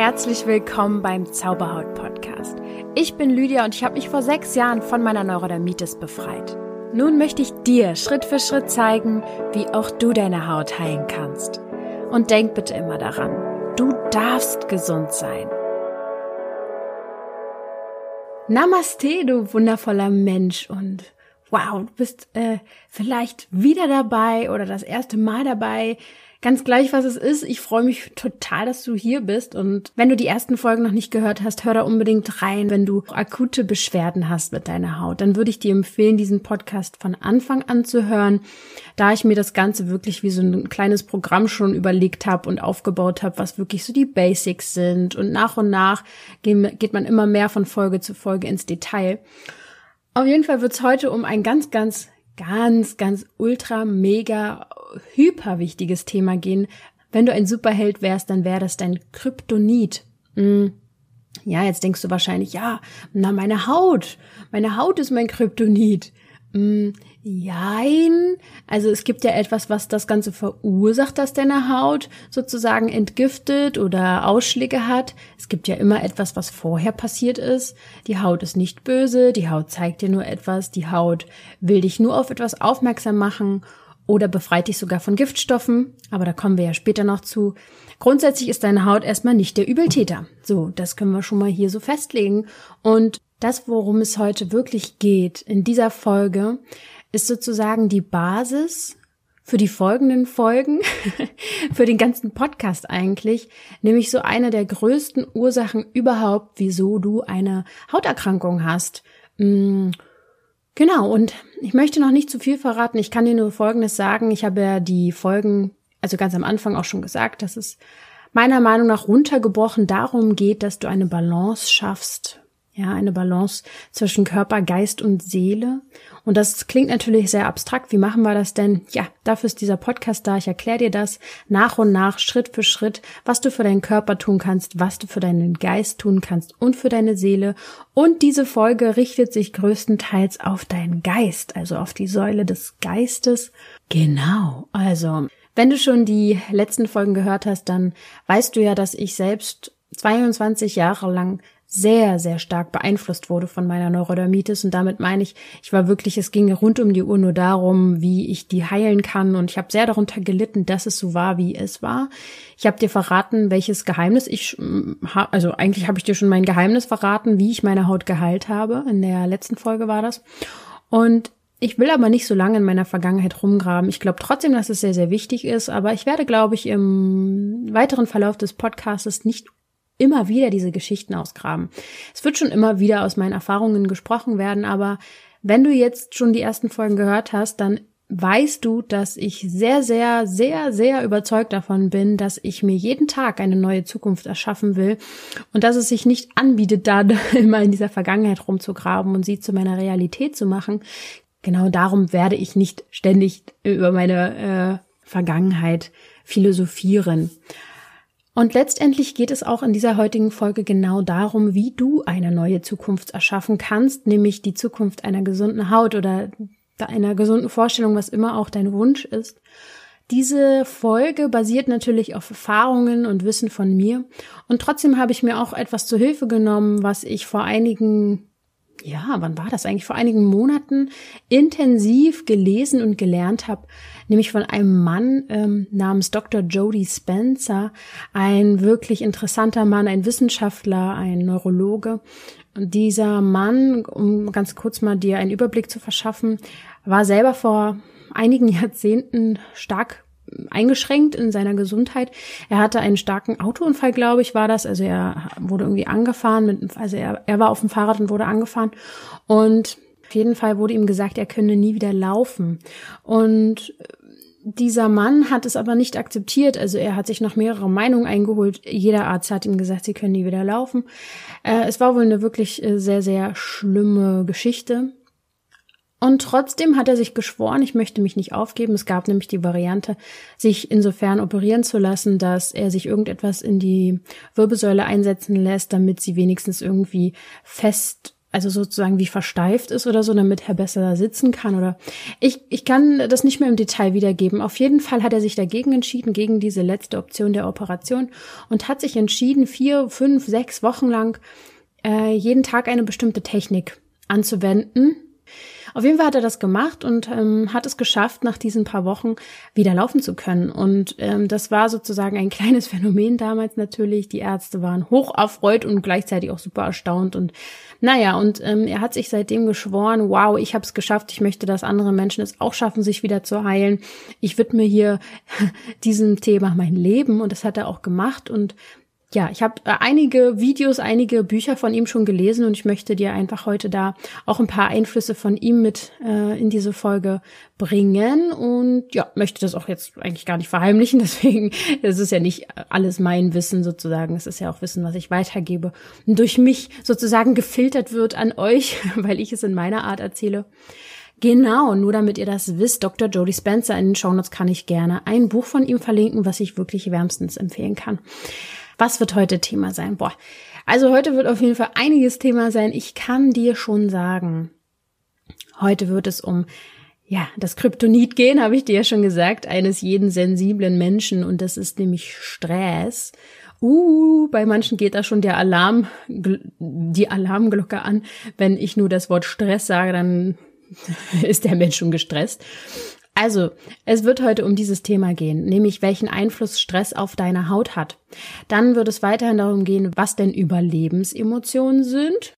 Herzlich willkommen beim Zauberhaut Podcast. Ich bin Lydia und ich habe mich vor sechs Jahren von meiner Neurodermitis befreit. Nun möchte ich dir Schritt für Schritt zeigen, wie auch du deine Haut heilen kannst. Und denk bitte immer daran, du darfst gesund sein. Namaste, du wundervoller Mensch und wow, du bist äh, vielleicht wieder dabei oder das erste Mal dabei Ganz gleich, was es ist. Ich freue mich total, dass du hier bist. Und wenn du die ersten Folgen noch nicht gehört hast, hör da unbedingt rein. Wenn du akute Beschwerden hast mit deiner Haut, dann würde ich dir empfehlen, diesen Podcast von Anfang an zu hören, da ich mir das Ganze wirklich wie so ein kleines Programm schon überlegt habe und aufgebaut habe, was wirklich so die Basics sind. Und nach und nach geht man immer mehr von Folge zu Folge ins Detail. Auf jeden Fall wird es heute um ein ganz, ganz ganz, ganz ultra, mega, hyper wichtiges Thema gehen. Wenn du ein Superheld wärst, dann wäre das dein Kryptonit. Hm. Ja, jetzt denkst du wahrscheinlich, ja, na, meine Haut. Meine Haut ist mein Kryptonit. Hm, jein. Also es gibt ja etwas, was das Ganze verursacht, dass deine Haut sozusagen entgiftet oder Ausschläge hat. Es gibt ja immer etwas, was vorher passiert ist. Die Haut ist nicht böse, die Haut zeigt dir nur etwas, die Haut will dich nur auf etwas aufmerksam machen oder befreit dich sogar von Giftstoffen. Aber da kommen wir ja später noch zu. Grundsätzlich ist deine Haut erstmal nicht der Übeltäter. So, das können wir schon mal hier so festlegen. Und das, worum es heute wirklich geht in dieser Folge, ist sozusagen die Basis für die folgenden Folgen, für den ganzen Podcast eigentlich, nämlich so eine der größten Ursachen überhaupt, wieso du eine Hauterkrankung hast. Mm, genau, und ich möchte noch nicht zu viel verraten. Ich kann dir nur Folgendes sagen. Ich habe ja die Folgen, also ganz am Anfang auch schon gesagt, dass es meiner Meinung nach runtergebrochen darum geht, dass du eine Balance schaffst ja, eine Balance zwischen Körper, Geist und Seele. Und das klingt natürlich sehr abstrakt. Wie machen wir das denn? Ja, dafür ist dieser Podcast da. Ich erkläre dir das nach und nach, Schritt für Schritt, was du für deinen Körper tun kannst, was du für deinen Geist tun kannst und für deine Seele. Und diese Folge richtet sich größtenteils auf deinen Geist, also auf die Säule des Geistes. Genau. Also, wenn du schon die letzten Folgen gehört hast, dann weißt du ja, dass ich selbst 22 Jahre lang sehr, sehr stark beeinflusst wurde von meiner Neurodermitis. Und damit meine ich, ich war wirklich, es ging rund um die Uhr nur darum, wie ich die heilen kann. Und ich habe sehr darunter gelitten, dass es so war, wie es war. Ich habe dir verraten, welches Geheimnis ich, also eigentlich habe ich dir schon mein Geheimnis verraten, wie ich meine Haut geheilt habe. In der letzten Folge war das. Und ich will aber nicht so lange in meiner Vergangenheit rumgraben. Ich glaube trotzdem, dass es sehr, sehr wichtig ist, aber ich werde, glaube ich, im weiteren Verlauf des Podcasts nicht immer wieder diese Geschichten ausgraben. Es wird schon immer wieder aus meinen Erfahrungen gesprochen werden, aber wenn du jetzt schon die ersten Folgen gehört hast, dann weißt du, dass ich sehr, sehr, sehr, sehr überzeugt davon bin, dass ich mir jeden Tag eine neue Zukunft erschaffen will und dass es sich nicht anbietet, da immer in dieser Vergangenheit rumzugraben und sie zu meiner Realität zu machen. Genau darum werde ich nicht ständig über meine äh, Vergangenheit philosophieren. Und letztendlich geht es auch in dieser heutigen Folge genau darum, wie du eine neue Zukunft erschaffen kannst, nämlich die Zukunft einer gesunden Haut oder einer gesunden Vorstellung, was immer auch dein Wunsch ist. Diese Folge basiert natürlich auf Erfahrungen und Wissen von mir. Und trotzdem habe ich mir auch etwas zu Hilfe genommen, was ich vor einigen ja, wann war das eigentlich? Vor einigen Monaten intensiv gelesen und gelernt habe, nämlich von einem Mann ähm, namens Dr. Jody Spencer, ein wirklich interessanter Mann, ein Wissenschaftler, ein Neurologe. Und dieser Mann, um ganz kurz mal dir einen Überblick zu verschaffen, war selber vor einigen Jahrzehnten stark eingeschränkt in seiner Gesundheit. Er hatte einen starken Autounfall, glaube ich, war das. Also er wurde irgendwie angefahren, mit, also er, er war auf dem Fahrrad und wurde angefahren. Und auf jeden Fall wurde ihm gesagt, er könne nie wieder laufen. Und dieser Mann hat es aber nicht akzeptiert. Also er hat sich noch mehrere Meinungen eingeholt. Jeder Arzt hat ihm gesagt, sie können nie wieder laufen. Äh, es war wohl eine wirklich äh, sehr, sehr schlimme Geschichte. Und trotzdem hat er sich geschworen, ich möchte mich nicht aufgeben. Es gab nämlich die Variante, sich insofern operieren zu lassen, dass er sich irgendetwas in die Wirbelsäule einsetzen lässt, damit sie wenigstens irgendwie fest also sozusagen wie versteift ist oder so, damit er besser sitzen kann oder ich, ich kann das nicht mehr im Detail wiedergeben. Auf jeden Fall hat er sich dagegen entschieden, gegen diese letzte Option der Operation und hat sich entschieden, vier, fünf, sechs Wochen lang äh, jeden Tag eine bestimmte Technik anzuwenden, auf jeden Fall hat er das gemacht und ähm, hat es geschafft, nach diesen paar Wochen wieder laufen zu können. Und ähm, das war sozusagen ein kleines Phänomen damals natürlich. Die Ärzte waren hoch erfreut und gleichzeitig auch super erstaunt. Und naja, und ähm, er hat sich seitdem geschworen, wow, ich habe es geschafft, ich möchte, dass andere Menschen es auch schaffen, sich wieder zu heilen. Ich widme hier diesem Thema mein Leben und das hat er auch gemacht. Und ja, ich habe äh, einige Videos, einige Bücher von ihm schon gelesen und ich möchte dir einfach heute da auch ein paar Einflüsse von ihm mit äh, in diese Folge bringen und ja, möchte das auch jetzt eigentlich gar nicht verheimlichen, deswegen es ist ja nicht alles mein Wissen sozusagen, es ist ja auch Wissen, was ich weitergebe und durch mich sozusagen gefiltert wird an euch, weil ich es in meiner Art erzähle. Genau, nur damit ihr das wisst, Dr. Jody Spencer in den Shownotes kann ich gerne ein Buch von ihm verlinken, was ich wirklich wärmstens empfehlen kann. Was wird heute Thema sein? Boah. Also heute wird auf jeden Fall einiges Thema sein. Ich kann dir schon sagen, heute wird es um ja, das Kryptonit gehen, habe ich dir ja schon gesagt, eines jeden sensiblen Menschen und das ist nämlich Stress. Uh, bei manchen geht da schon der Alarm, die Alarmglocke an. Wenn ich nur das Wort Stress sage, dann ist der Mensch schon gestresst. Also, es wird heute um dieses Thema gehen, nämlich welchen Einfluss Stress auf deine Haut hat. Dann wird es weiterhin darum gehen, was denn Überlebensemotionen sind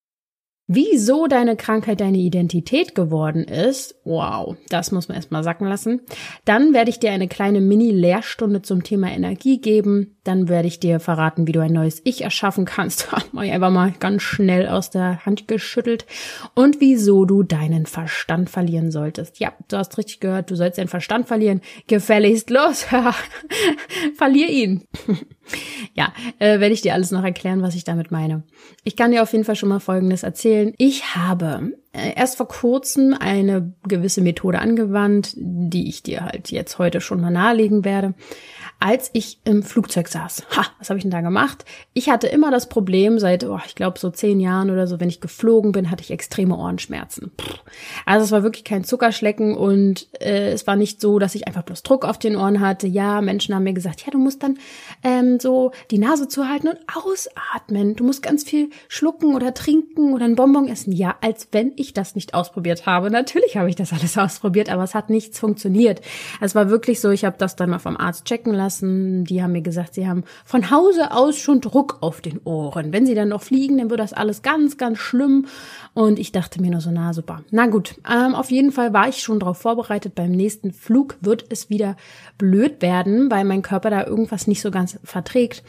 Wieso deine Krankheit deine Identität geworden ist, wow, das muss man erstmal sacken lassen. Dann werde ich dir eine kleine Mini-Lehrstunde zum Thema Energie geben. Dann werde ich dir verraten, wie du ein neues Ich erschaffen kannst. Ich einfach mal ganz schnell aus der Hand geschüttelt. Und wieso du deinen Verstand verlieren solltest. Ja, du hast richtig gehört, du sollst deinen Verstand verlieren. Gefälligst los. Verlier ihn. ja, äh, werde ich dir alles noch erklären, was ich damit meine. Ich kann dir auf jeden Fall schon mal Folgendes erzählen. Ich habe erst vor kurzem eine gewisse Methode angewandt, die ich dir halt jetzt heute schon mal nahelegen werde als ich im Flugzeug saß. Ha, was habe ich denn da gemacht? Ich hatte immer das Problem, seit, oh, ich glaube, so zehn Jahren oder so, wenn ich geflogen bin, hatte ich extreme Ohrenschmerzen. Also es war wirklich kein Zuckerschlecken und äh, es war nicht so, dass ich einfach bloß Druck auf den Ohren hatte. Ja, Menschen haben mir gesagt, ja, du musst dann ähm, so die Nase zuhalten und ausatmen. Du musst ganz viel schlucken oder trinken oder ein Bonbon essen. Ja, als wenn ich das nicht ausprobiert habe. Natürlich habe ich das alles ausprobiert, aber es hat nichts funktioniert. Es war wirklich so, ich habe das dann mal vom Arzt checken lassen lassen. Die haben mir gesagt, sie haben von Hause aus schon Druck auf den Ohren. Wenn sie dann noch fliegen, dann wird das alles ganz, ganz schlimm. Und ich dachte mir nur so, na super. Na gut, ähm, auf jeden Fall war ich schon darauf vorbereitet. Beim nächsten Flug wird es wieder blöd werden, weil mein Körper da irgendwas nicht so ganz verträgt.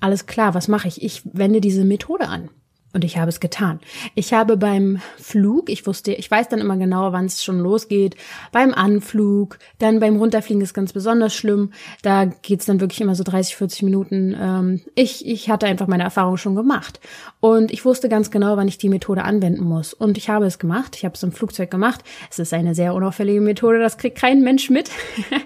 Alles klar, was mache ich? Ich wende diese Methode an. Und ich habe es getan. Ich habe beim Flug, ich wusste, ich weiß dann immer genau, wann es schon losgeht, beim Anflug, dann beim Runterfliegen ist ganz besonders schlimm. Da geht's dann wirklich immer so 30, 40 Minuten. Ähm, ich, ich hatte einfach meine Erfahrung schon gemacht. Und ich wusste ganz genau, wann ich die Methode anwenden muss. Und ich habe es gemacht. Ich habe es im Flugzeug gemacht. Es ist eine sehr unauffällige Methode, das kriegt kein Mensch mit.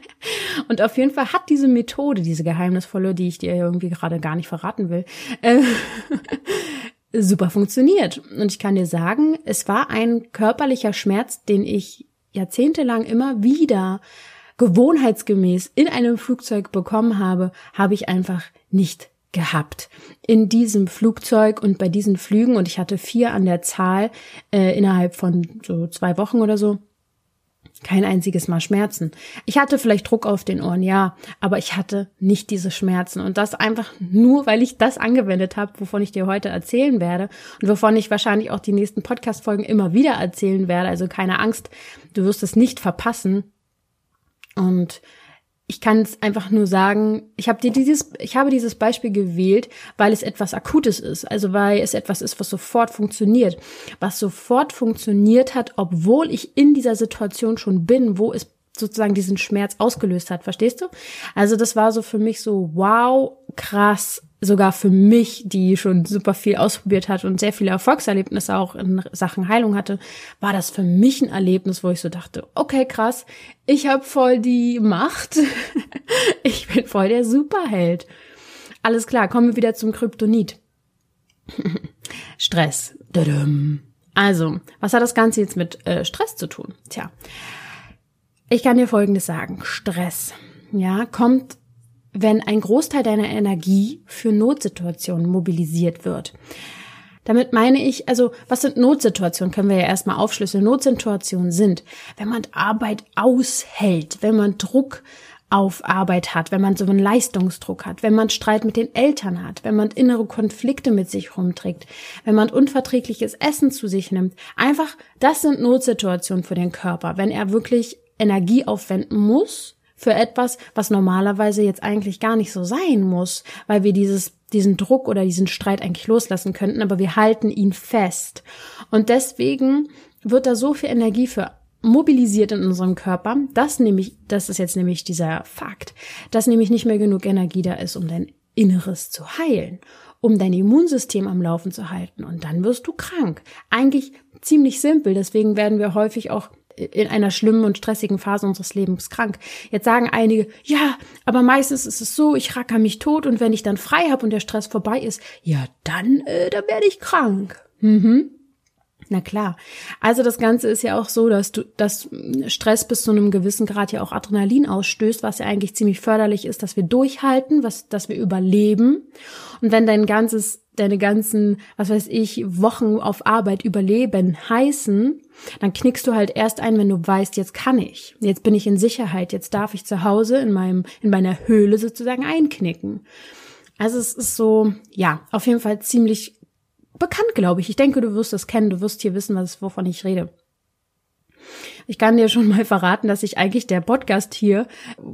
Und auf jeden Fall hat diese Methode, diese geheimnisvolle, die ich dir irgendwie gerade gar nicht verraten will, äh, super funktioniert. Und ich kann dir sagen, es war ein körperlicher Schmerz, den ich jahrzehntelang immer wieder gewohnheitsgemäß in einem Flugzeug bekommen habe, habe ich einfach nicht gehabt. In diesem Flugzeug und bei diesen Flügen, und ich hatte vier an der Zahl äh, innerhalb von so zwei Wochen oder so, kein einziges Mal Schmerzen. Ich hatte vielleicht Druck auf den Ohren, ja, aber ich hatte nicht diese Schmerzen. Und das einfach nur, weil ich das angewendet habe, wovon ich dir heute erzählen werde und wovon ich wahrscheinlich auch die nächsten Podcast-Folgen immer wieder erzählen werde. Also keine Angst, du wirst es nicht verpassen. Und ich kann es einfach nur sagen, ich habe dir dieses, ich habe dieses Beispiel gewählt, weil es etwas Akutes ist, also weil es etwas ist, was sofort funktioniert, was sofort funktioniert hat, obwohl ich in dieser Situation schon bin, wo es sozusagen diesen Schmerz ausgelöst hat, verstehst du? Also das war so für mich so, wow, krass, sogar für mich, die schon super viel ausprobiert hat und sehr viele Erfolgserlebnisse auch in Sachen Heilung hatte, war das für mich ein Erlebnis, wo ich so dachte, okay, krass, ich habe voll die Macht, ich bin voll der Superheld. Alles klar, kommen wir wieder zum Kryptonit. Stress. Also, was hat das Ganze jetzt mit äh, Stress zu tun? Tja, ich kann dir Folgendes sagen. Stress, ja, kommt, wenn ein Großteil deiner Energie für Notsituationen mobilisiert wird. Damit meine ich, also was sind Notsituationen? Können wir ja erstmal aufschlüsseln. Notsituationen sind, wenn man Arbeit aushält, wenn man Druck auf Arbeit hat, wenn man so einen Leistungsdruck hat, wenn man Streit mit den Eltern hat, wenn man innere Konflikte mit sich rumträgt, wenn man unverträgliches Essen zu sich nimmt. Einfach, das sind Notsituationen für den Körper, wenn er wirklich Energie aufwenden muss für etwas, was normalerweise jetzt eigentlich gar nicht so sein muss, weil wir dieses diesen Druck oder diesen Streit eigentlich loslassen könnten, aber wir halten ihn fest. Und deswegen wird da so viel Energie für mobilisiert in unserem Körper, dass nämlich, das ist jetzt nämlich dieser Fakt, dass nämlich nicht mehr genug Energie da ist, um dein Inneres zu heilen, um dein Immunsystem am Laufen zu halten. Und dann wirst du krank. Eigentlich ziemlich simpel. Deswegen werden wir häufig auch in einer schlimmen und stressigen Phase unseres Lebens krank. Jetzt sagen einige, ja, aber meistens ist es so, ich racker mich tot und wenn ich dann frei habe und der Stress vorbei ist, ja, dann, äh, dann werde ich krank. Mhm. Na klar. Also das Ganze ist ja auch so, dass du, dass Stress bis zu einem gewissen Grad ja auch Adrenalin ausstößt, was ja eigentlich ziemlich förderlich ist, dass wir durchhalten, was, dass wir überleben. Und wenn dein ganzes, deine ganzen, was weiß ich, Wochen auf Arbeit überleben heißen, dann knickst du halt erst ein, wenn du weißt, jetzt kann ich. Jetzt bin ich in Sicherheit. Jetzt darf ich zu Hause in meinem, in meiner Höhle sozusagen einknicken. Also es ist so, ja, auf jeden Fall ziemlich bekannt, glaube ich. Ich denke, du wirst das kennen, du wirst hier wissen, was, wovon ich rede. Ich kann dir schon mal verraten, dass sich eigentlich der Podcast hier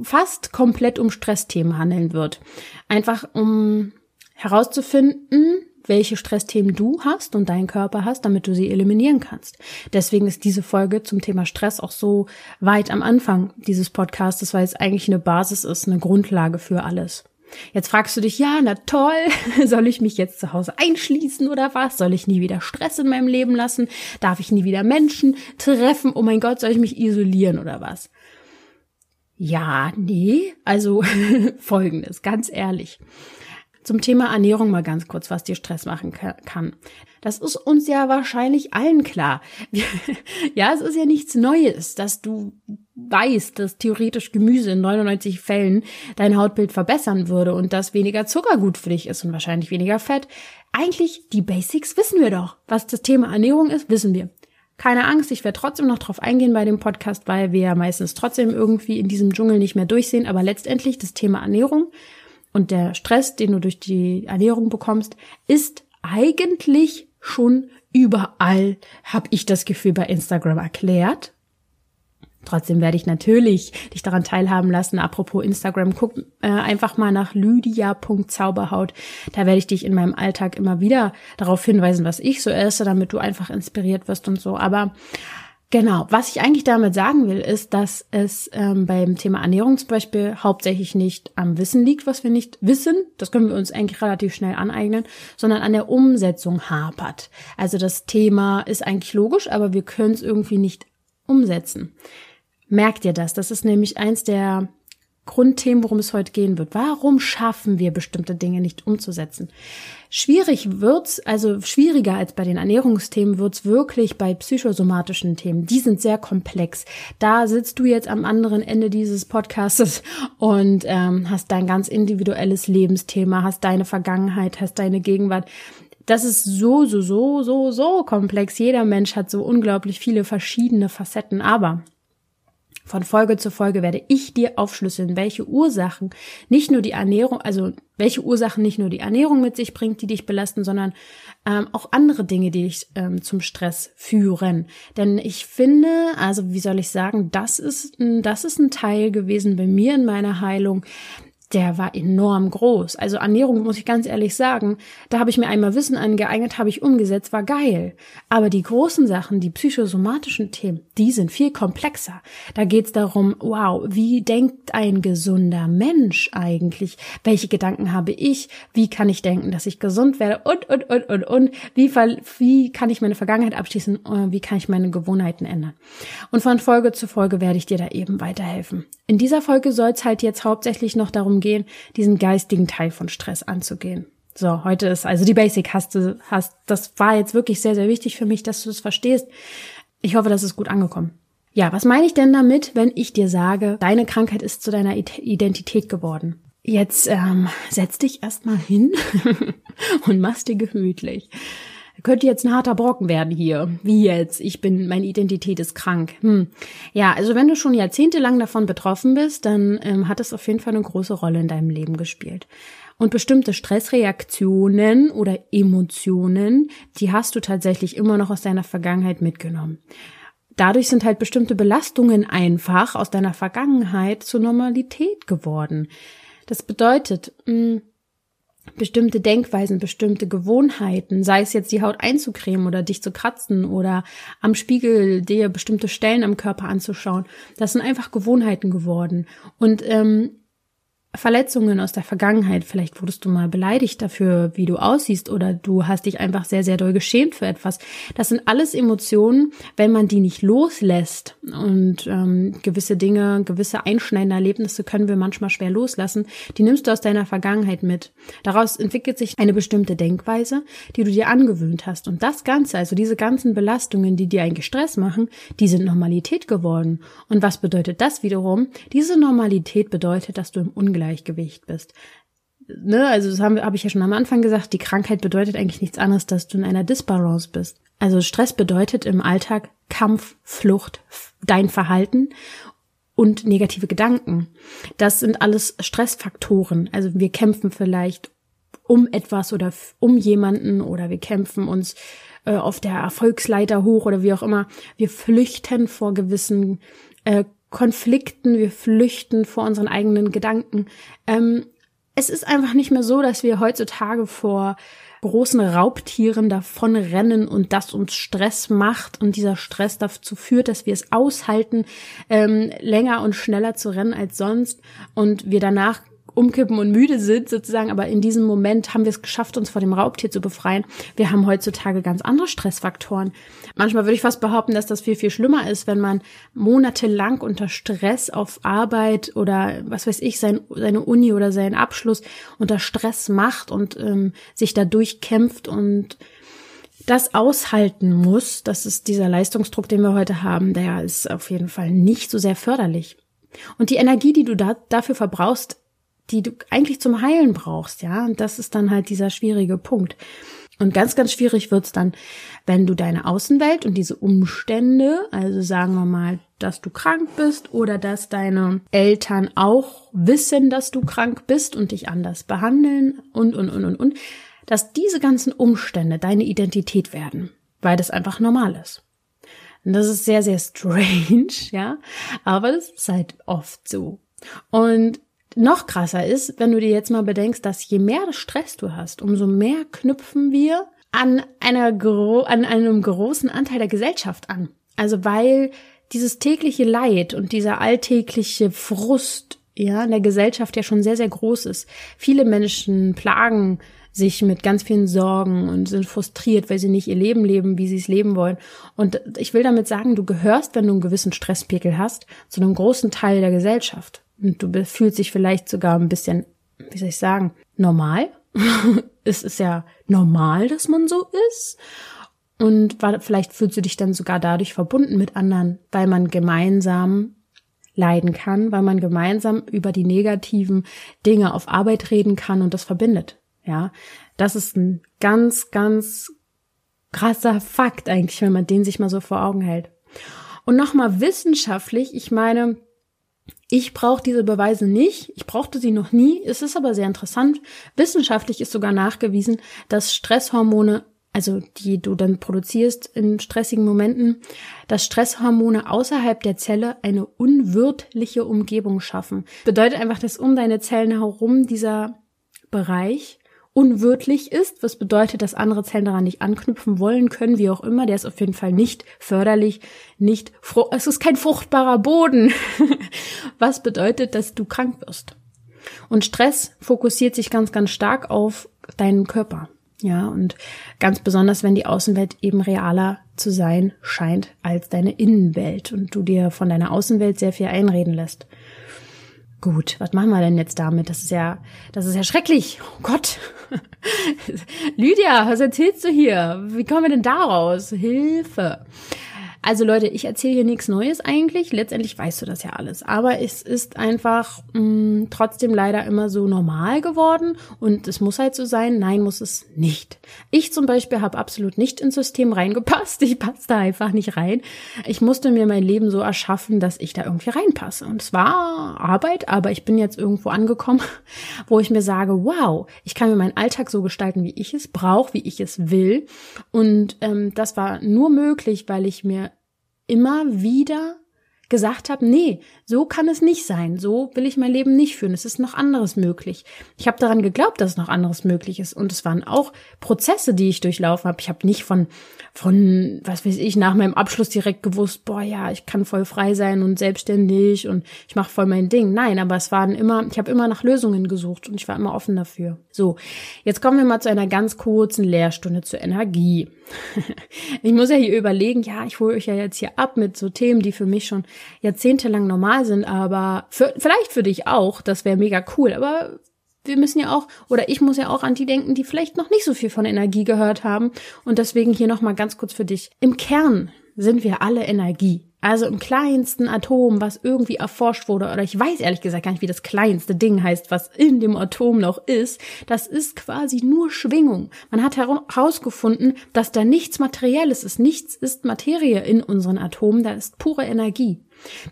fast komplett um Stressthemen handeln wird. Einfach um herauszufinden, welche Stressthemen du hast und dein Körper hast, damit du sie eliminieren kannst. Deswegen ist diese Folge zum Thema Stress auch so weit am Anfang dieses Podcasts, weil es eigentlich eine Basis ist, eine Grundlage für alles. Jetzt fragst du dich, ja, na toll, soll ich mich jetzt zu Hause einschließen oder was? Soll ich nie wieder Stress in meinem Leben lassen? Darf ich nie wieder Menschen treffen? Oh mein Gott, soll ich mich isolieren oder was? Ja, nee, also folgendes, ganz ehrlich. Zum Thema Ernährung mal ganz kurz, was dir Stress machen kann. Das ist uns ja wahrscheinlich allen klar. ja, es ist ja nichts Neues, dass du weißt, dass theoretisch Gemüse in 99 Fällen dein Hautbild verbessern würde und dass weniger Zucker gut für dich ist und wahrscheinlich weniger Fett. Eigentlich, die Basics wissen wir doch. Was das Thema Ernährung ist, wissen wir. Keine Angst, ich werde trotzdem noch drauf eingehen bei dem Podcast, weil wir ja meistens trotzdem irgendwie in diesem Dschungel nicht mehr durchsehen. Aber letztendlich das Thema Ernährung und der Stress, den du durch die Ernährung bekommst, ist eigentlich schon überall, habe ich das Gefühl, bei Instagram erklärt. Trotzdem werde ich natürlich dich daran teilhaben lassen. Apropos Instagram, guck äh, einfach mal nach lydia.zauberhaut. Da werde ich dich in meinem Alltag immer wieder darauf hinweisen, was ich so esse, damit du einfach inspiriert wirst und so. Aber Genau, was ich eigentlich damit sagen will, ist, dass es ähm, beim Thema Ernährung zum Beispiel hauptsächlich nicht am Wissen liegt, was wir nicht wissen, das können wir uns eigentlich relativ schnell aneignen, sondern an der Umsetzung hapert. Also das Thema ist eigentlich logisch, aber wir können es irgendwie nicht umsetzen. Merkt ihr das? Das ist nämlich eins der Grundthemen, worum es heute gehen wird. Warum schaffen wir bestimmte Dinge nicht umzusetzen? Schwierig wird's, also schwieriger als bei den Ernährungsthemen wird's wirklich bei psychosomatischen Themen. Die sind sehr komplex. Da sitzt du jetzt am anderen Ende dieses Podcastes und ähm, hast dein ganz individuelles Lebensthema, hast deine Vergangenheit, hast deine Gegenwart. Das ist so, so, so, so, so komplex. Jeder Mensch hat so unglaublich viele verschiedene Facetten. Aber von Folge zu Folge werde ich dir aufschlüsseln, welche Ursachen nicht nur die Ernährung, also welche Ursachen nicht nur die Ernährung mit sich bringt, die dich belasten, sondern ähm, auch andere Dinge, die dich ähm, zum Stress führen. Denn ich finde, also wie soll ich sagen, das ist, das ist ein Teil gewesen bei mir in meiner Heilung, der war enorm groß. Also Ernährung, muss ich ganz ehrlich sagen, da habe ich mir einmal Wissen angeeignet, habe ich umgesetzt, war geil. Aber die großen Sachen, die psychosomatischen Themen, die sind viel komplexer. Da geht's darum, wow, wie denkt ein gesunder Mensch eigentlich? Welche Gedanken habe ich? Wie kann ich denken, dass ich gesund werde? Und, und, und, und, und. Wie, wie kann ich meine Vergangenheit abschließen? Wie kann ich meine Gewohnheiten ändern? Und von Folge zu Folge werde ich dir da eben weiterhelfen. In dieser Folge soll es halt jetzt hauptsächlich noch darum gehen, diesen geistigen Teil von Stress anzugehen. So, heute ist also die Basic hast du, hast, das war jetzt wirklich sehr, sehr wichtig für mich, dass du das verstehst. Ich hoffe, das ist gut angekommen. Ja, was meine ich denn damit, wenn ich dir sage, deine Krankheit ist zu deiner Identität geworden? Jetzt ähm, setz dich erstmal hin und mach's dir gemütlich. Könnte jetzt ein harter Brocken werden hier. Wie jetzt? Ich bin, meine Identität ist krank. Hm. Ja, also wenn du schon jahrzehntelang davon betroffen bist, dann ähm, hat es auf jeden Fall eine große Rolle in deinem Leben gespielt. Und bestimmte Stressreaktionen oder Emotionen, die hast du tatsächlich immer noch aus deiner Vergangenheit mitgenommen. Dadurch sind halt bestimmte Belastungen einfach aus deiner Vergangenheit zur Normalität geworden. Das bedeutet, mh, hm, bestimmte Denkweisen, bestimmte Gewohnheiten, sei es jetzt die Haut einzucremen oder dich zu kratzen oder am Spiegel dir bestimmte Stellen am Körper anzuschauen, das sind einfach Gewohnheiten geworden. Und ähm, Verletzungen aus der Vergangenheit, vielleicht wurdest du mal beleidigt dafür, wie du aussiehst oder du hast dich einfach sehr, sehr doll geschämt für etwas. Das sind alles Emotionen, wenn man die nicht loslässt und ähm, gewisse Dinge, gewisse einschneidende Erlebnisse können wir manchmal schwer loslassen, die nimmst du aus deiner Vergangenheit mit. Daraus entwickelt sich eine bestimmte Denkweise, die du dir angewöhnt hast und das Ganze, also diese ganzen Belastungen, die dir eigentlich Stress machen, die sind Normalität geworden. Und was bedeutet das wiederum? Diese Normalität bedeutet, dass du im Ungleichgewicht Ungleichgewicht bist. Ne, also das habe hab ich ja schon am Anfang gesagt, die Krankheit bedeutet eigentlich nichts anderes, dass du in einer Disbalance bist. Also Stress bedeutet im Alltag Kampf, Flucht, dein Verhalten und negative Gedanken. Das sind alles Stressfaktoren. Also wir kämpfen vielleicht um etwas oder um jemanden oder wir kämpfen uns äh, auf der Erfolgsleiter hoch oder wie auch immer. Wir flüchten vor gewissen äh, Konflikten, wir flüchten vor unseren eigenen Gedanken. Ähm, es ist einfach nicht mehr so, dass wir heutzutage vor großen Raubtieren davon rennen und das uns Stress macht und dieser Stress dazu führt, dass wir es aushalten, ähm, länger und schneller zu rennen als sonst und wir danach umkippen und müde sind sozusagen, aber in diesem Moment haben wir es geschafft, uns vor dem Raubtier zu befreien. Wir haben heutzutage ganz andere Stressfaktoren. Manchmal würde ich fast behaupten, dass das viel, viel schlimmer ist, wenn man monatelang unter Stress auf Arbeit oder was weiß ich, sein, seine Uni oder seinen Abschluss unter Stress macht und ähm, sich dadurch kämpft und das aushalten muss, das ist dieser Leistungsdruck, den wir heute haben, der ist auf jeden Fall nicht so sehr förderlich. Und die Energie, die du da, dafür verbrauchst, die du eigentlich zum Heilen brauchst, ja. Und das ist dann halt dieser schwierige Punkt. Und ganz, ganz schwierig wird's dann, wenn du deine Außenwelt und diese Umstände, also sagen wir mal, dass du krank bist oder dass deine Eltern auch wissen, dass du krank bist und dich anders behandeln und, und, und, und, und, dass diese ganzen Umstände deine Identität werden, weil das einfach normal ist. Und das ist sehr, sehr strange, ja, aber das ist halt oft so. Und noch krasser ist, wenn du dir jetzt mal bedenkst, dass je mehr Stress du hast, umso mehr knüpfen wir an einer an einem großen Anteil der Gesellschaft an. Also weil dieses tägliche Leid und dieser alltägliche Frust ja in der Gesellschaft ja schon sehr sehr groß ist. Viele Menschen plagen sich mit ganz vielen Sorgen und sind frustriert, weil sie nicht ihr Leben leben, wie sie es leben wollen. Und ich will damit sagen, du gehörst, wenn du einen gewissen Stresspegel hast, zu einem großen Teil der Gesellschaft. Und du fühlst dich vielleicht sogar ein bisschen, wie soll ich sagen, normal. es ist ja normal, dass man so ist. Und vielleicht fühlst du dich dann sogar dadurch verbunden mit anderen, weil man gemeinsam leiden kann, weil man gemeinsam über die negativen Dinge auf Arbeit reden kann und das verbindet. Ja, das ist ein ganz, ganz krasser Fakt eigentlich, wenn man den sich mal so vor Augen hält. Und nochmal wissenschaftlich, ich meine, ich brauche diese Beweise nicht. Ich brauchte sie noch nie. Es ist aber sehr interessant. Wissenschaftlich ist sogar nachgewiesen, dass Stresshormone, also die du dann produzierst in stressigen Momenten, dass Stresshormone außerhalb der Zelle eine unwirtliche Umgebung schaffen. Bedeutet einfach, dass um deine Zellen herum dieser Bereich unwirtlich ist, was bedeutet, dass andere Zellen daran nicht anknüpfen wollen können, wie auch immer. Der ist auf jeden Fall nicht förderlich, nicht, es ist kein fruchtbarer Boden, was bedeutet, dass du krank wirst. Und Stress fokussiert sich ganz, ganz stark auf deinen Körper. Ja, und ganz besonders, wenn die Außenwelt eben realer zu sein scheint als deine Innenwelt und du dir von deiner Außenwelt sehr viel einreden lässt. Gut, was machen wir denn jetzt damit? Das ist ja, das ist ja schrecklich. Oh Gott. Lydia, was erzählst du hier? Wie kommen wir denn daraus? Hilfe. Also Leute, ich erzähle hier nichts Neues eigentlich. Letztendlich weißt du das ja alles. Aber es ist einfach mh, mm, trotzdem leider immer so normal geworden. Und es muss halt so sein. Nein, muss es nicht. Ich zum Beispiel habe absolut nicht ins System reingepasst. Ich passe da einfach nicht rein. Ich musste mir mein Leben so erschaffen, dass ich da irgendwie reinpasse. Und es war Arbeit, aber ich bin jetzt irgendwo angekommen, wo ich mir sage, wow, ich kann mir meinen Alltag so gestalten, wie ich es brauche, wie ich es will. Und ähm, das war nur möglich, weil ich mir immer wieder gesagt habe, nee, so kann es nicht sein, so will ich mein Leben nicht führen, es ist noch anderes möglich. Ich habe daran geglaubt, dass noch anderes möglich ist und es waren auch Prozesse, die ich durchlaufen habe. Ich habe nicht von von was weiß ich nach meinem Abschluss direkt gewusst, boah, ja, ich kann voll frei sein und selbstständig und ich mache voll mein Ding. Nein, aber es waren immer, ich habe immer nach Lösungen gesucht und ich war immer offen dafür. So, jetzt kommen wir mal zu einer ganz kurzen Lehrstunde zur Energie. ich muss ja hier überlegen, ja, ich hole euch ja jetzt hier ab mit so Themen, die für mich schon jahrzehntelang normal sind, aber für, vielleicht für dich auch, das wäre mega cool, aber wir müssen ja auch, oder ich muss ja auch an die denken, die vielleicht noch nicht so viel von Energie gehört haben. Und deswegen hier nochmal ganz kurz für dich. Im Kern sind wir alle Energie. Also im kleinsten Atom, was irgendwie erforscht wurde, oder ich weiß ehrlich gesagt gar nicht, wie das kleinste Ding heißt, was in dem Atom noch ist, das ist quasi nur Schwingung. Man hat herausgefunden, dass da nichts Materielles ist, nichts ist Materie in unseren Atomen, da ist pure Energie.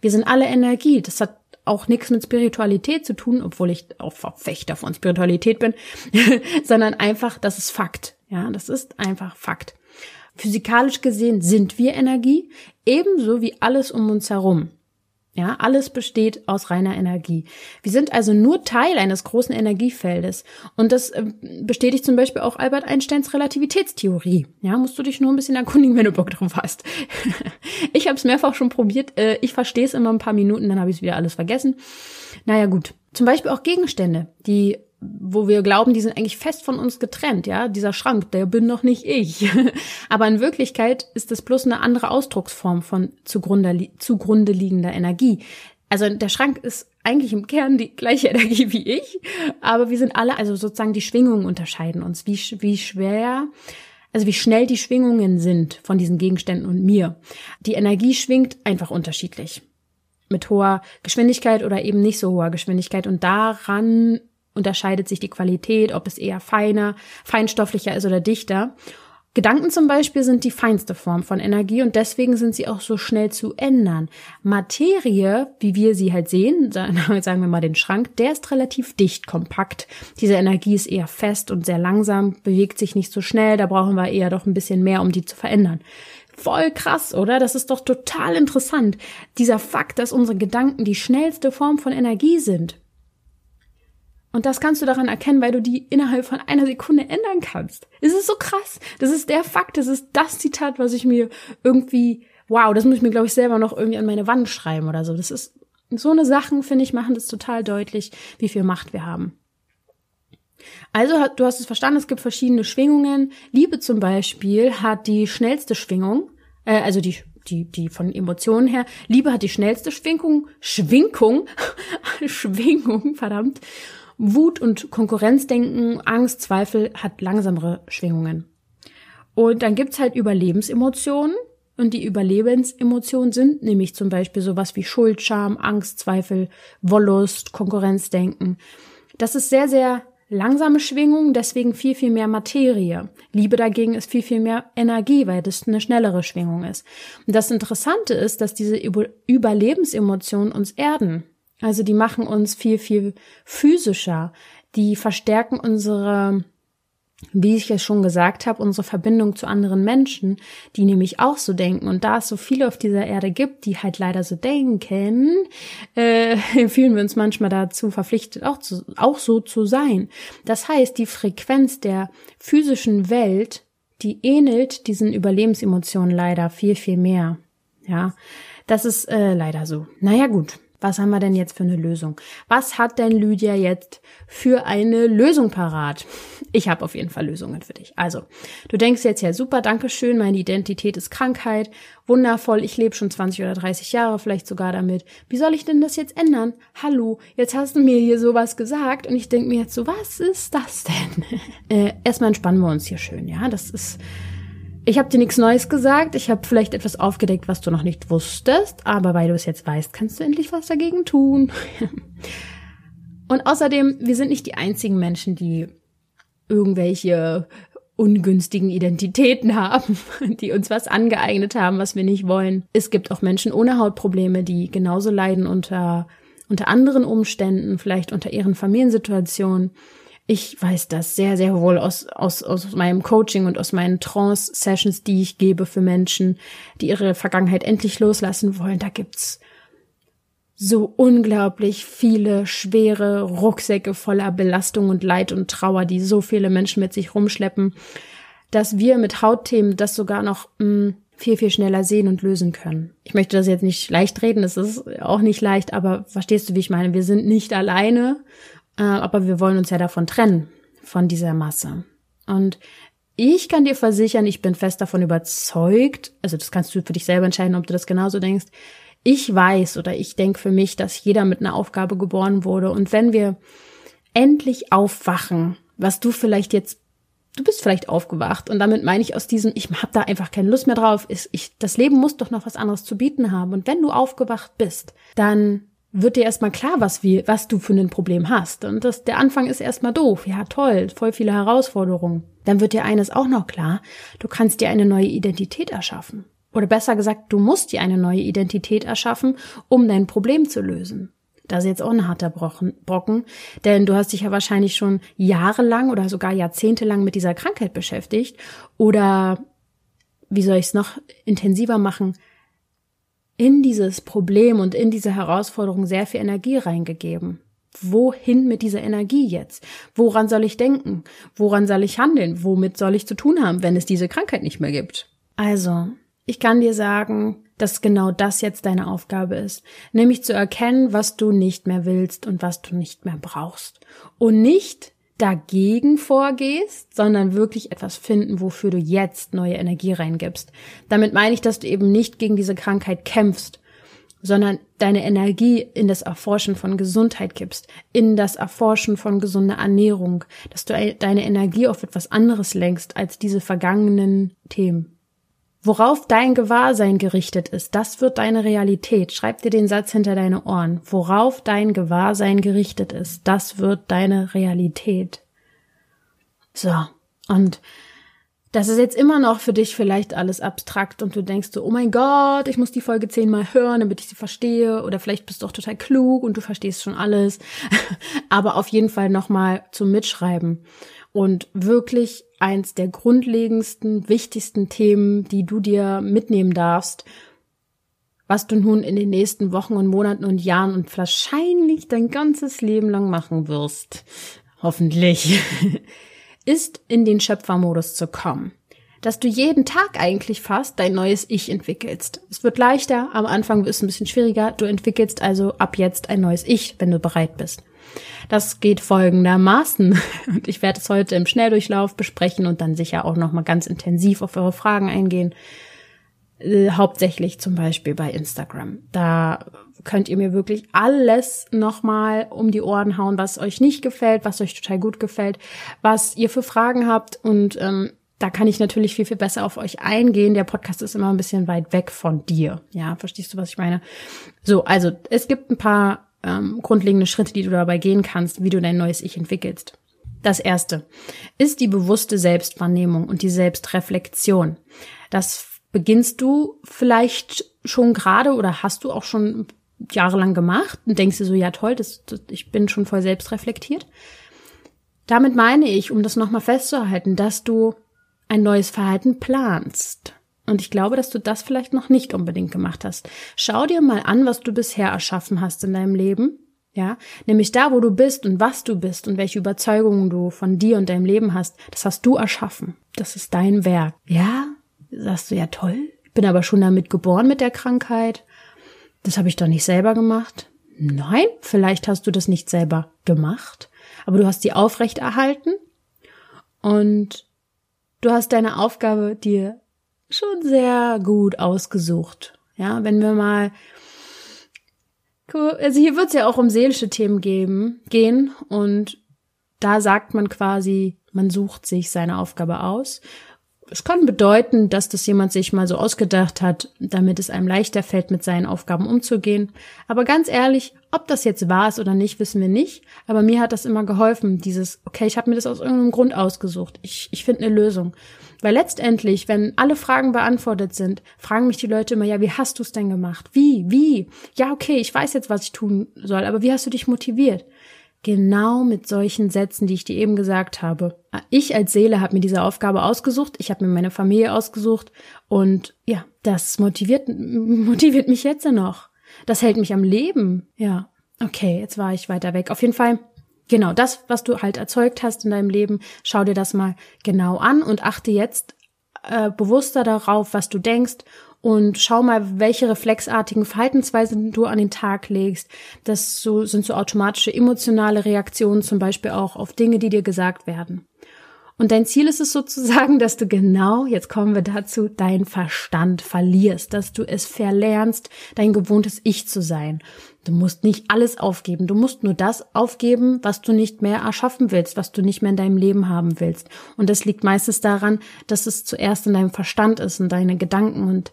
Wir sind alle Energie, das hat auch nichts mit Spiritualität zu tun, obwohl ich auch Verfechter von Spiritualität bin, sondern einfach, das ist Fakt. Ja, das ist einfach Fakt. Physikalisch gesehen sind wir Energie, ebenso wie alles um uns herum. Ja, alles besteht aus reiner Energie. Wir sind also nur Teil eines großen Energiefeldes. Und das äh, bestätigt zum Beispiel auch Albert Einsteins Relativitätstheorie. Ja, musst du dich nur ein bisschen erkundigen, wenn du Bock drauf hast. ich habe es mehrfach schon probiert. Äh, ich verstehe es immer ein paar Minuten, dann habe ich es wieder alles vergessen. Naja, gut. Zum Beispiel auch Gegenstände, die wo wir glauben, die sind eigentlich fest von uns getrennt, ja, dieser Schrank, der bin doch nicht ich. Aber in Wirklichkeit ist es bloß eine andere Ausdrucksform von zugrunde, zugrunde liegender Energie. Also der Schrank ist eigentlich im Kern die gleiche Energie wie ich, aber wir sind alle, also sozusagen die Schwingungen unterscheiden uns, wie, wie schwer, also wie schnell die Schwingungen sind von diesen Gegenständen und mir. Die Energie schwingt einfach unterschiedlich mit hoher Geschwindigkeit oder eben nicht so hoher Geschwindigkeit. Und daran unterscheidet sich die Qualität, ob es eher feiner, feinstofflicher ist oder dichter. Gedanken zum Beispiel sind die feinste Form von Energie und deswegen sind sie auch so schnell zu ändern. Materie, wie wir sie halt sehen, sagen wir mal den Schrank, der ist relativ dicht, kompakt. Diese Energie ist eher fest und sehr langsam, bewegt sich nicht so schnell, da brauchen wir eher doch ein bisschen mehr, um die zu verändern. Voll krass, oder? Das ist doch total interessant. Dieser Fakt, dass unsere Gedanken die schnellste Form von Energie sind. Und das kannst du daran erkennen, weil du die innerhalb von einer Sekunde ändern kannst. Es ist so krass. Das ist der Fakt. Das ist das Zitat, was ich mir irgendwie, wow, das muss ich mir, glaube ich, selber noch irgendwie an meine Wand schreiben oder so. Das ist so eine Sachen, finde ich, machen das total deutlich, wie viel Macht wir haben. Also, du hast es verstanden, es gibt verschiedene Schwingungen. Liebe zum Beispiel hat die schnellste Schwingung, äh, also die die, die von Emotionen her. Liebe hat die schnellste Schwingung, Schwingung, Schwingung, verdammt. Wut und Konkurrenzdenken, Angst, Zweifel hat langsamere Schwingungen. Und dann gibt's halt Überlebensemotionen. Und die Überlebensemotionen sind nämlich zum Beispiel sowas wie Schuld, Scham, Angst, Zweifel, Wollust, Konkurrenzdenken. Das ist sehr, sehr langsame Schwingung, deswegen viel, viel mehr Materie. Liebe dagegen ist viel, viel mehr Energie, weil das eine schnellere Schwingung ist. Und das Interessante ist, dass diese Überlebensemotionen uns erden. Also die machen uns viel, viel physischer. Die verstärken unsere, wie ich es schon gesagt habe, unsere Verbindung zu anderen Menschen, die nämlich auch so denken. Und da es so viele auf dieser Erde gibt, die halt leider so denken, äh, fühlen wir uns manchmal dazu verpflichtet, auch, zu, auch so zu sein. Das heißt, die Frequenz der physischen Welt, die ähnelt diesen Überlebensemotionen leider viel, viel mehr. Ja, das ist äh, leider so. Naja, gut. Was haben wir denn jetzt für eine Lösung? Was hat denn Lydia jetzt für eine Lösung parat? Ich habe auf jeden Fall Lösungen für dich. Also, du denkst jetzt ja super, danke schön, meine Identität ist Krankheit, wundervoll, ich lebe schon 20 oder 30 Jahre vielleicht sogar damit. Wie soll ich denn das jetzt ändern? Hallo, jetzt hast du mir hier sowas gesagt und ich denke mir jetzt so, was ist das denn? äh, erstmal entspannen wir uns hier schön, ja? Das ist ich habe dir nichts Neues gesagt. Ich habe vielleicht etwas aufgedeckt, was du noch nicht wusstest. Aber weil du es jetzt weißt, kannst du endlich was dagegen tun. Und außerdem, wir sind nicht die einzigen Menschen, die irgendwelche ungünstigen Identitäten haben, die uns was angeeignet haben, was wir nicht wollen. Es gibt auch Menschen ohne Hautprobleme, die genauso leiden unter, unter anderen Umständen, vielleicht unter ihren Familiensituationen. Ich weiß das sehr, sehr wohl aus, aus, aus meinem Coaching und aus meinen Trance-Sessions, die ich gebe für Menschen, die ihre Vergangenheit endlich loslassen wollen. Da gibt's so unglaublich viele schwere Rucksäcke voller Belastung und Leid und Trauer, die so viele Menschen mit sich rumschleppen, dass wir mit Hautthemen das sogar noch mh, mm, viel, viel schneller sehen und lösen können. Ich möchte das jetzt nicht leicht reden, das ist auch nicht leicht, aber verstehst du, wie ich meine? Wir sind nicht alleine äh, aber wir wollen uns ja davon trennen, von dieser Masse. Und ich kann dir versichern, ich bin fest davon überzeugt, also das kannst du für dich selber entscheiden, ob du das genauso denkst. Ich weiß oder ich denke für mich, dass jeder mit einer Aufgabe geboren wurde. Und wenn wir endlich aufwachen, was du vielleicht jetzt, du bist vielleicht aufgewacht und damit meine ich aus diesem, ich habe da einfach keine Lust mehr drauf, ist, ich, das Leben muss doch noch was anderes zu bieten haben. Und wenn du aufgewacht bist, dann wird dir erstmal klar, was, wir, was du für ein Problem hast. Und das, der Anfang ist erstmal doof. Ja, toll, voll viele Herausforderungen. Dann wird dir eines auch noch klar, du kannst dir eine neue Identität erschaffen. Oder besser gesagt, du musst dir eine neue Identität erschaffen, um dein Problem zu lösen. Das ist jetzt auch ein harter Brocken, denn du hast dich ja wahrscheinlich schon jahrelang oder sogar jahrzehntelang mit dieser Krankheit beschäftigt. Oder wie soll ich es noch intensiver machen? In dieses Problem und in diese Herausforderung sehr viel Energie reingegeben. Wohin mit dieser Energie jetzt? Woran soll ich denken? Woran soll ich handeln? Womit soll ich zu tun haben, wenn es diese Krankheit nicht mehr gibt? Also, ich kann dir sagen, dass genau das jetzt deine Aufgabe ist, nämlich zu erkennen, was du nicht mehr willst und was du nicht mehr brauchst. Und nicht dagegen vorgehst, sondern wirklich etwas finden, wofür du jetzt neue Energie reingibst. Damit meine ich, dass du eben nicht gegen diese Krankheit kämpfst, sondern deine Energie in das Erforschen von Gesundheit gibst, in das Erforschen von gesunder Ernährung, dass du deine Energie auf etwas anderes lenkst als diese vergangenen Themen. Worauf dein Gewahrsein gerichtet ist, das wird deine Realität. Schreib dir den Satz hinter deine Ohren. Worauf dein Gewahrsein gerichtet ist, das wird deine Realität. So. Und das ist jetzt immer noch für dich vielleicht alles abstrakt und du denkst so, oh mein Gott, ich muss die Folge zehnmal hören, damit ich sie verstehe. Oder vielleicht bist du auch total klug und du verstehst schon alles. Aber auf jeden Fall nochmal zum Mitschreiben und wirklich eins der grundlegendsten, wichtigsten Themen, die du dir mitnehmen darfst, was du nun in den nächsten Wochen und Monaten und Jahren und wahrscheinlich dein ganzes Leben lang machen wirst, hoffentlich, ist in den Schöpfermodus zu kommen. Dass du jeden Tag eigentlich fast dein neues Ich entwickelst. Es wird leichter, am Anfang ist es ein bisschen schwieriger. Du entwickelst also ab jetzt ein neues Ich, wenn du bereit bist. Das geht folgendermaßen. Und ich werde es heute im Schnelldurchlauf besprechen und dann sicher auch nochmal ganz intensiv auf eure Fragen eingehen. Äh, hauptsächlich zum Beispiel bei Instagram. Da könnt ihr mir wirklich alles nochmal um die Ohren hauen, was euch nicht gefällt, was euch total gut gefällt, was ihr für Fragen habt und ähm, da kann ich natürlich viel, viel besser auf euch eingehen. Der Podcast ist immer ein bisschen weit weg von dir. Ja, verstehst du, was ich meine? So, also es gibt ein paar ähm, grundlegende Schritte, die du dabei gehen kannst, wie du dein neues Ich entwickelst. Das erste ist die bewusste Selbstwahrnehmung und die Selbstreflexion. Das beginnst du vielleicht schon gerade oder hast du auch schon jahrelang gemacht und denkst dir so, ja toll, das, das, ich bin schon voll selbstreflektiert. Damit meine ich, um das nochmal festzuhalten, dass du ein neues Verhalten planst. Und ich glaube, dass du das vielleicht noch nicht unbedingt gemacht hast. Schau dir mal an, was du bisher erschaffen hast in deinem Leben. Ja, nämlich da, wo du bist und was du bist und welche Überzeugungen du von dir und deinem Leben hast, das hast du erschaffen. Das ist dein Werk. Ja, sagst du ja toll. Ich bin aber schon damit geboren mit der Krankheit. Das habe ich doch nicht selber gemacht. Nein, vielleicht hast du das nicht selber gemacht, aber du hast sie aufrechterhalten und du hast deine Aufgabe dir schon sehr gut ausgesucht. Ja, wenn wir mal also hier wird es ja auch um seelische Themen geben, gehen und da sagt man quasi, man sucht sich seine Aufgabe aus. Es kann bedeuten, dass das jemand sich mal so ausgedacht hat, damit es einem leichter fällt, mit seinen Aufgaben umzugehen. Aber ganz ehrlich, ob das jetzt wahr ist oder nicht, wissen wir nicht. Aber mir hat das immer geholfen, dieses, okay, ich habe mir das aus irgendeinem Grund ausgesucht. Ich, ich finde eine Lösung. Weil letztendlich, wenn alle Fragen beantwortet sind, fragen mich die Leute immer, ja, wie hast du es denn gemacht? Wie? Wie? Ja, okay, ich weiß jetzt, was ich tun soll, aber wie hast du dich motiviert? Genau mit solchen Sätzen, die ich dir eben gesagt habe. Ich als Seele habe mir diese Aufgabe ausgesucht, ich habe mir meine Familie ausgesucht und ja, das motiviert, motiviert mich jetzt noch. Das hält mich am Leben. Ja, okay, jetzt war ich weiter weg. Auf jeden Fall Genau, das, was du halt erzeugt hast in deinem Leben, schau dir das mal genau an und achte jetzt äh, bewusster darauf, was du denkst und schau mal, welche reflexartigen Verhaltensweisen du an den Tag legst. Das so, sind so automatische emotionale Reaktionen zum Beispiel auch auf Dinge, die dir gesagt werden. Und dein Ziel ist es sozusagen, dass du genau, jetzt kommen wir dazu, deinen Verstand verlierst, dass du es verlernst, dein gewohntes Ich zu sein. Du musst nicht alles aufgeben, du musst nur das aufgeben, was du nicht mehr erschaffen willst, was du nicht mehr in deinem Leben haben willst. Und das liegt meistens daran, dass es zuerst in deinem Verstand ist und deine Gedanken und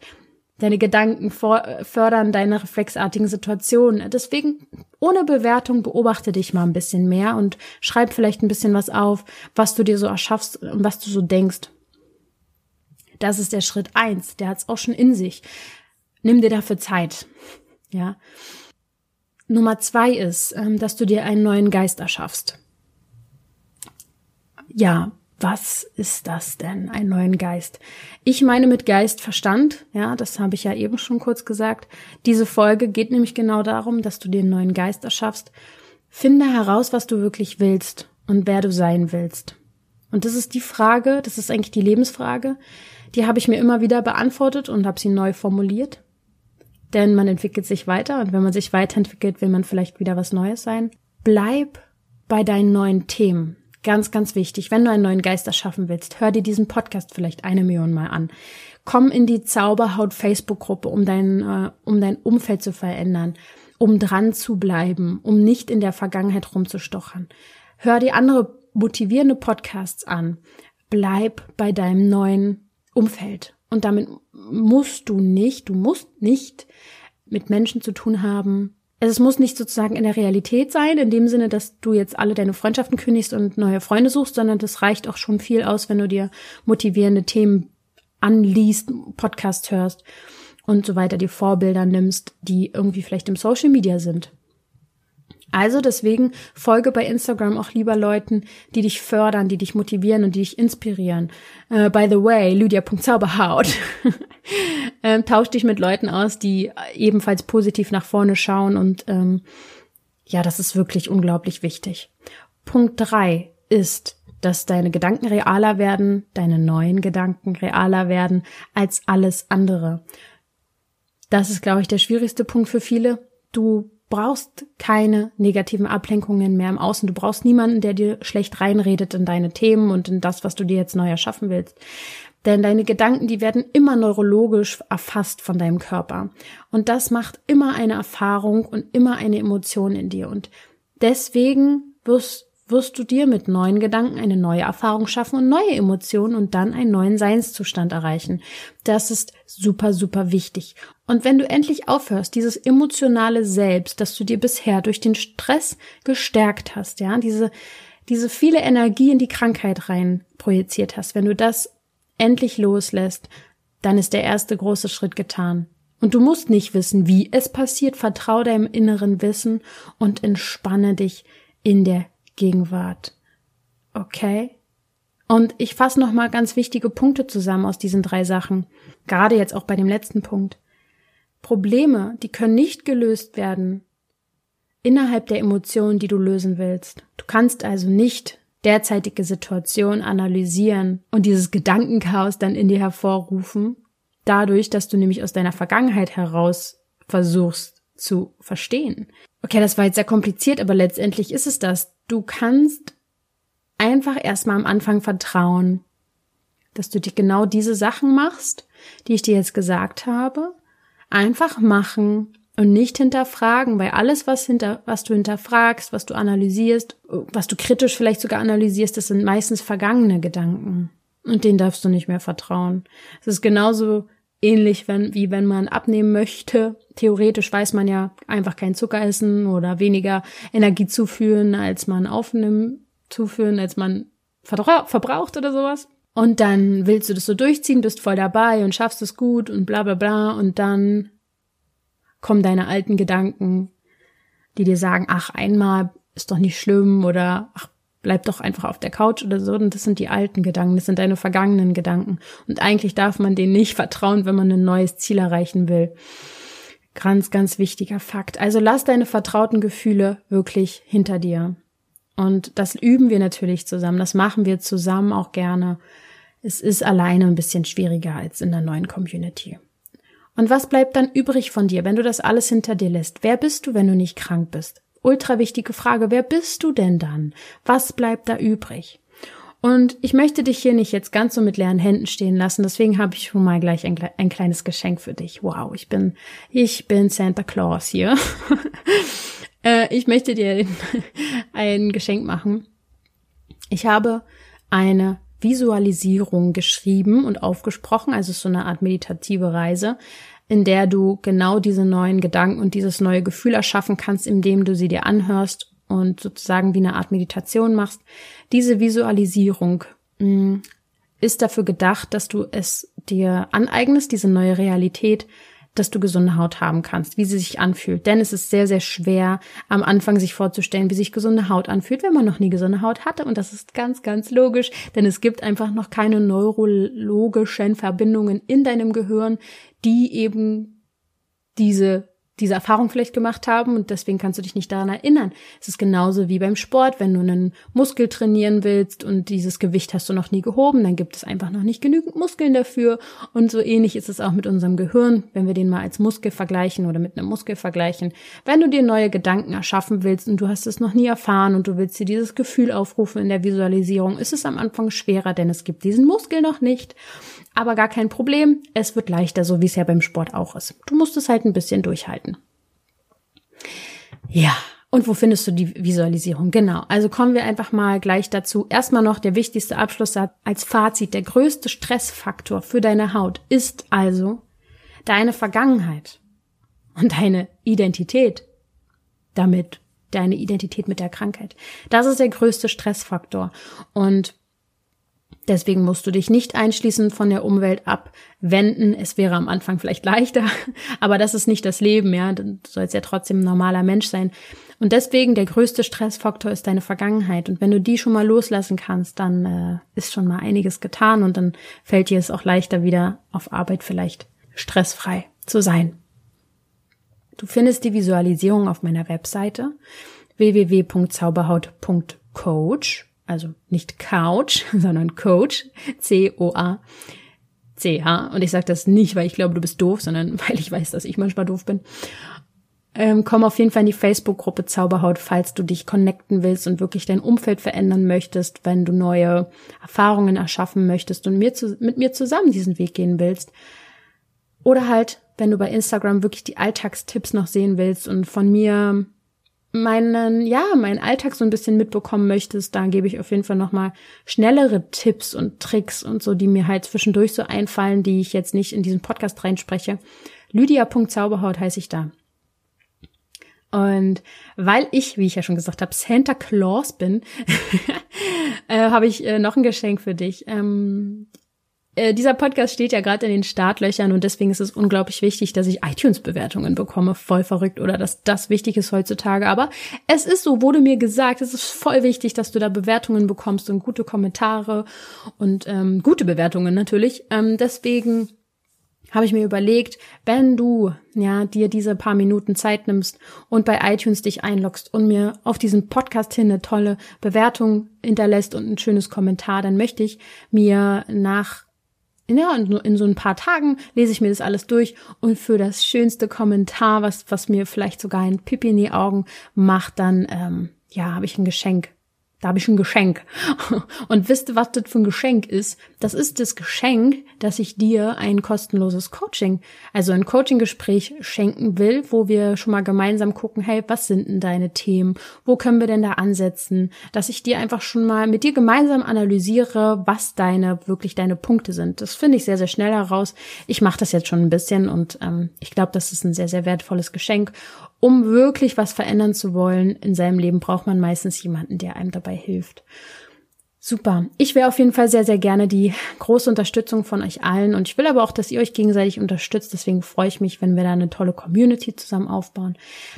Deine Gedanken fördern deine reflexartigen Situationen. Deswegen ohne Bewertung beobachte dich mal ein bisschen mehr und schreib vielleicht ein bisschen was auf, was du dir so erschaffst und was du so denkst. Das ist der Schritt eins. Der hat es auch schon in sich. Nimm dir dafür Zeit. Ja. Nummer zwei ist, ähm, dass du dir einen neuen Geist erschaffst. Ja, was ist das denn, einen neuen Geist? Ich meine mit Geist Verstand, ja, das habe ich ja eben schon kurz gesagt. Diese Folge geht nämlich genau darum, dass du dir einen neuen Geist erschaffst. Finde heraus, was du wirklich willst und wer du sein willst. Und das ist die Frage, das ist eigentlich die Lebensfrage, die habe ich mir immer wieder beantwortet und habe sie neu formuliert. Denn man entwickelt sich weiter und wenn man sich weiterentwickelt, will man vielleicht wieder was Neues sein. Bleib bei deinen neuen Themen. Ganz, ganz wichtig. Wenn du einen neuen Geist erschaffen willst, hör dir diesen Podcast vielleicht eine Million Mal an. Komm in die Zauberhaut Facebook-Gruppe, um dein, äh, um dein Umfeld zu verändern, um dran zu bleiben, um nicht in der Vergangenheit rumzustochern. Hör dir andere motivierende Podcasts an. Bleib bei deinem neuen Umfeld. Und damit musst du nicht, du musst nicht mit Menschen zu tun haben, also es muss nicht sozusagen in der Realität sein, in dem Sinne, dass du jetzt alle deine Freundschaften kündigst und neue Freunde suchst, sondern das reicht auch schon viel aus, wenn du dir motivierende Themen anliest, Podcast hörst und so weiter, die Vorbilder nimmst, die irgendwie vielleicht im Social Media sind. Also deswegen folge bei Instagram auch lieber Leuten, die dich fördern, die dich motivieren und die dich inspirieren. Uh, by the way, lydia.zauberhaut. ähm, tausch dich mit Leuten aus, die ebenfalls positiv nach vorne schauen und ähm, ja, das ist wirklich unglaublich wichtig. Punkt drei ist, dass deine Gedanken realer werden, deine neuen Gedanken realer werden als alles andere. Das ist, glaube ich, der schwierigste Punkt für viele. Du brauchst keine negativen Ablenkungen mehr im Außen. Du brauchst niemanden, der dir schlecht reinredet in deine Themen und in das, was du dir jetzt neu erschaffen willst. Denn deine Gedanken, die werden immer neurologisch erfasst von deinem Körper. Und das macht immer eine Erfahrung und immer eine Emotion in dir. Und deswegen wirst, wirst du dir mit neuen Gedanken eine neue Erfahrung schaffen und neue Emotionen und dann einen neuen Seinszustand erreichen. Das ist super, super wichtig. Und wenn du endlich aufhörst, dieses emotionale Selbst, das du dir bisher durch den Stress gestärkt hast, ja, diese, diese viele Energie in die Krankheit rein projiziert hast, wenn du das endlich loslässt, dann ist der erste große Schritt getan. Und du musst nicht wissen, wie es passiert, vertrau deinem inneren Wissen und entspanne dich in der Gegenwart. Okay? Und ich fasse nochmal ganz wichtige Punkte zusammen aus diesen drei Sachen. Gerade jetzt auch bei dem letzten Punkt. Probleme, die können nicht gelöst werden innerhalb der Emotionen, die du lösen willst. Du kannst also nicht derzeitige Situation analysieren und dieses Gedankenchaos dann in dir hervorrufen, dadurch, dass du nämlich aus deiner Vergangenheit heraus versuchst, zu verstehen. Okay, das war jetzt sehr kompliziert, aber letztendlich ist es das. Du kannst einfach erstmal am Anfang vertrauen, dass du dir genau diese Sachen machst, die ich dir jetzt gesagt habe. Einfach machen und nicht hinterfragen, weil alles, was hinter, was du hinterfragst, was du analysierst, was du kritisch vielleicht sogar analysierst, das sind meistens vergangene Gedanken. Und denen darfst du nicht mehr vertrauen. Es ist genauso ähnlich, wenn, wie wenn man abnehmen möchte. Theoretisch weiß man ja einfach kein Zucker essen oder weniger Energie zuführen, als man aufnimmt, zuführen, als man verbraucht oder sowas. Und dann willst du das so durchziehen, bist voll dabei und schaffst es gut und bla bla bla und dann kommen deine alten Gedanken, die dir sagen, ach, einmal ist doch nicht schlimm oder ach, bleib doch einfach auf der Couch oder so. Und das sind die alten Gedanken, das sind deine vergangenen Gedanken. Und eigentlich darf man denen nicht vertrauen, wenn man ein neues Ziel erreichen will. Ganz, ganz wichtiger Fakt. Also lass deine vertrauten Gefühle wirklich hinter dir. Und das üben wir natürlich zusammen. Das machen wir zusammen auch gerne. Es ist alleine ein bisschen schwieriger als in der neuen Community. Und was bleibt dann übrig von dir, wenn du das alles hinter dir lässt? Wer bist du, wenn du nicht krank bist? Ultra wichtige Frage. Wer bist du denn dann? Was bleibt da übrig? Und ich möchte dich hier nicht jetzt ganz so mit leeren Händen stehen lassen, deswegen habe ich schon mal gleich ein, ein kleines Geschenk für dich. Wow, ich bin, ich bin Santa Claus hier. Äh, ich möchte dir ein Geschenk machen. Ich habe eine Visualisierung geschrieben und aufgesprochen, also so eine Art meditative Reise, in der du genau diese neuen Gedanken und dieses neue Gefühl erschaffen kannst, indem du sie dir anhörst und sozusagen wie eine Art Meditation machst. Diese Visualisierung mh, mm, ist dafür gedacht, dass du es dir aneignest, diese neue Realität dass du gesunde Haut haben kannst, wie sie sich anfühlt. Denn es ist sehr, sehr schwer, am Anfang sich vorzustellen, wie sich gesunde Haut anfühlt, wenn man noch nie gesunde Haut hatte. Und das ist ganz, ganz logisch, denn es gibt einfach noch keine neurologischen Verbindungen in deinem Gehirn, die eben diese diese Erfahrung vielleicht gemacht haben und deswegen kannst du dich nicht daran erinnern. Es ist genauso wie beim Sport, wenn du einen Muskel trainieren willst und dieses Gewicht hast du noch nie gehoben, dann gibt es einfach noch nicht genügend Muskeln dafür und so ähnlich ist es auch mit unserem Gehirn, wenn wir den mal als Muskel vergleichen oder mit einem Muskel vergleichen. Wenn du dir neue Gedanken erschaffen willst und du hast es noch nie erfahren und du willst dir dieses Gefühl aufrufen in der Visualisierung, ist es am Anfang schwerer, denn es gibt diesen Muskel noch nicht. Aber gar kein Problem, es wird leichter, so wie es ja beim Sport auch ist. Du musst es halt ein bisschen durchhalten. Ja, und wo findest du die Visualisierung? Genau. Also kommen wir einfach mal gleich dazu. Erstmal noch der wichtigste Abschlusssatz als Fazit. Der größte Stressfaktor für deine Haut ist also deine Vergangenheit und deine Identität. Damit deine Identität mit der Krankheit. Das ist der größte Stressfaktor. Und Deswegen musst du dich nicht einschließen von der Umwelt abwenden. Es wäre am Anfang vielleicht leichter, aber das ist nicht das Leben, ja. Du sollst ja trotzdem ein normaler Mensch sein. Und deswegen der größte Stressfaktor ist deine Vergangenheit. Und wenn du die schon mal loslassen kannst, dann äh, ist schon mal einiges getan und dann fällt dir es auch leichter wieder auf Arbeit vielleicht stressfrei zu sein. Du findest die Visualisierung auf meiner Webseite www.zauberhaut.coach also nicht Couch, sondern Coach, C-O-A. C-H. Und ich sage das nicht, weil ich glaube, du bist doof, sondern weil ich weiß, dass ich manchmal doof bin. Ähm, komm auf jeden Fall in die Facebook-Gruppe Zauberhaut, falls du dich connecten willst und wirklich dein Umfeld verändern möchtest, wenn du neue Erfahrungen erschaffen möchtest und mir zu, mit mir zusammen diesen Weg gehen willst. Oder halt, wenn du bei Instagram wirklich die Alltagstipps noch sehen willst und von mir meinen, ja, meinen Alltag so ein bisschen mitbekommen möchtest, da gebe ich auf jeden Fall nochmal schnellere Tipps und Tricks und so, die mir halt zwischendurch so einfallen, die ich jetzt nicht in diesen Podcast reinspreche. Lydia.zauberhaut heiße ich da. Und weil ich, wie ich ja schon gesagt habe, Santa Claus bin, äh, habe ich äh, noch ein Geschenk für dich. Ähm, äh, dieser Podcast steht ja gerade in den Startlöchern und deswegen ist es unglaublich wichtig, dass ich iTunes-Bewertungen bekomme. Voll verrückt oder dass das wichtig ist heutzutage. Aber es ist so, wurde mir gesagt, es ist voll wichtig, dass du da Bewertungen bekommst und gute Kommentare und ähm, gute Bewertungen natürlich. Ähm, deswegen habe ich mir überlegt, wenn du ja dir diese paar Minuten Zeit nimmst und bei iTunes dich einloggst und mir auf diesen Podcast hin eine tolle Bewertung hinterlässt und ein schönes Kommentar, dann möchte ich mir nach ja, in so ein paar Tagen lese ich mir das alles durch und für das schönste Kommentar, was, was mir vielleicht sogar ein Pipi in die Augen macht, dann, ähm, ja, habe ich ein Geschenk da habe ich ein Geschenk. Und wisst ihr, was das für ein Geschenk ist? Das ist das Geschenk, dass ich dir ein kostenloses Coaching, also ein Coaching-Gespräch schenken will, wo wir schon mal gemeinsam gucken, hey, was sind denn deine Themen? Wo können wir denn da ansetzen? Dass ich dir einfach schon mal mit dir gemeinsam analysiere, was deine, wirklich deine Punkte sind. Das finde ich sehr, sehr schnell heraus. Ich mache das jetzt schon ein bisschen und ähm, ich glaube, das ist ein sehr, sehr wertvolles Geschenk um wirklich was verändern zu wollen in seinem Leben, braucht man meistens jemanden, der einem dabei hilft. Super. Ich wäre auf jeden Fall sehr, sehr gerne die große Unterstützung von euch allen. Und ich will aber auch, dass ihr euch gegenseitig unterstützt. Deswegen freue ich mich, wenn wir da eine tolle Community zusammen aufbauen.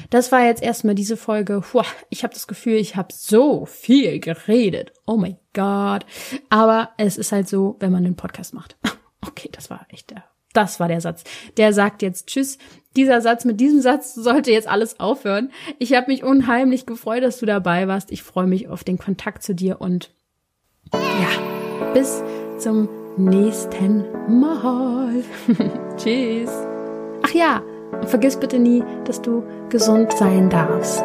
Das war jetzt erstmal diese Folge. Puh, ich habe das Gefühl, ich habe so viel geredet. Oh mein Gott. Aber es ist halt so, wenn man einen Podcast macht. Okay, das war echt der das war der Satz. Der sagt jetzt Tschüss. Dieser Satz, mit diesem Satz sollte jetzt alles aufhören. Ich habe mich unheimlich gefreut, dass du dabei warst. Ich freue mich auf den Kontakt zu dir und ja, bis zum nächsten Mal. Tschüss. Ach ja, vergiss bitte nie, dass du gesund sein darfst.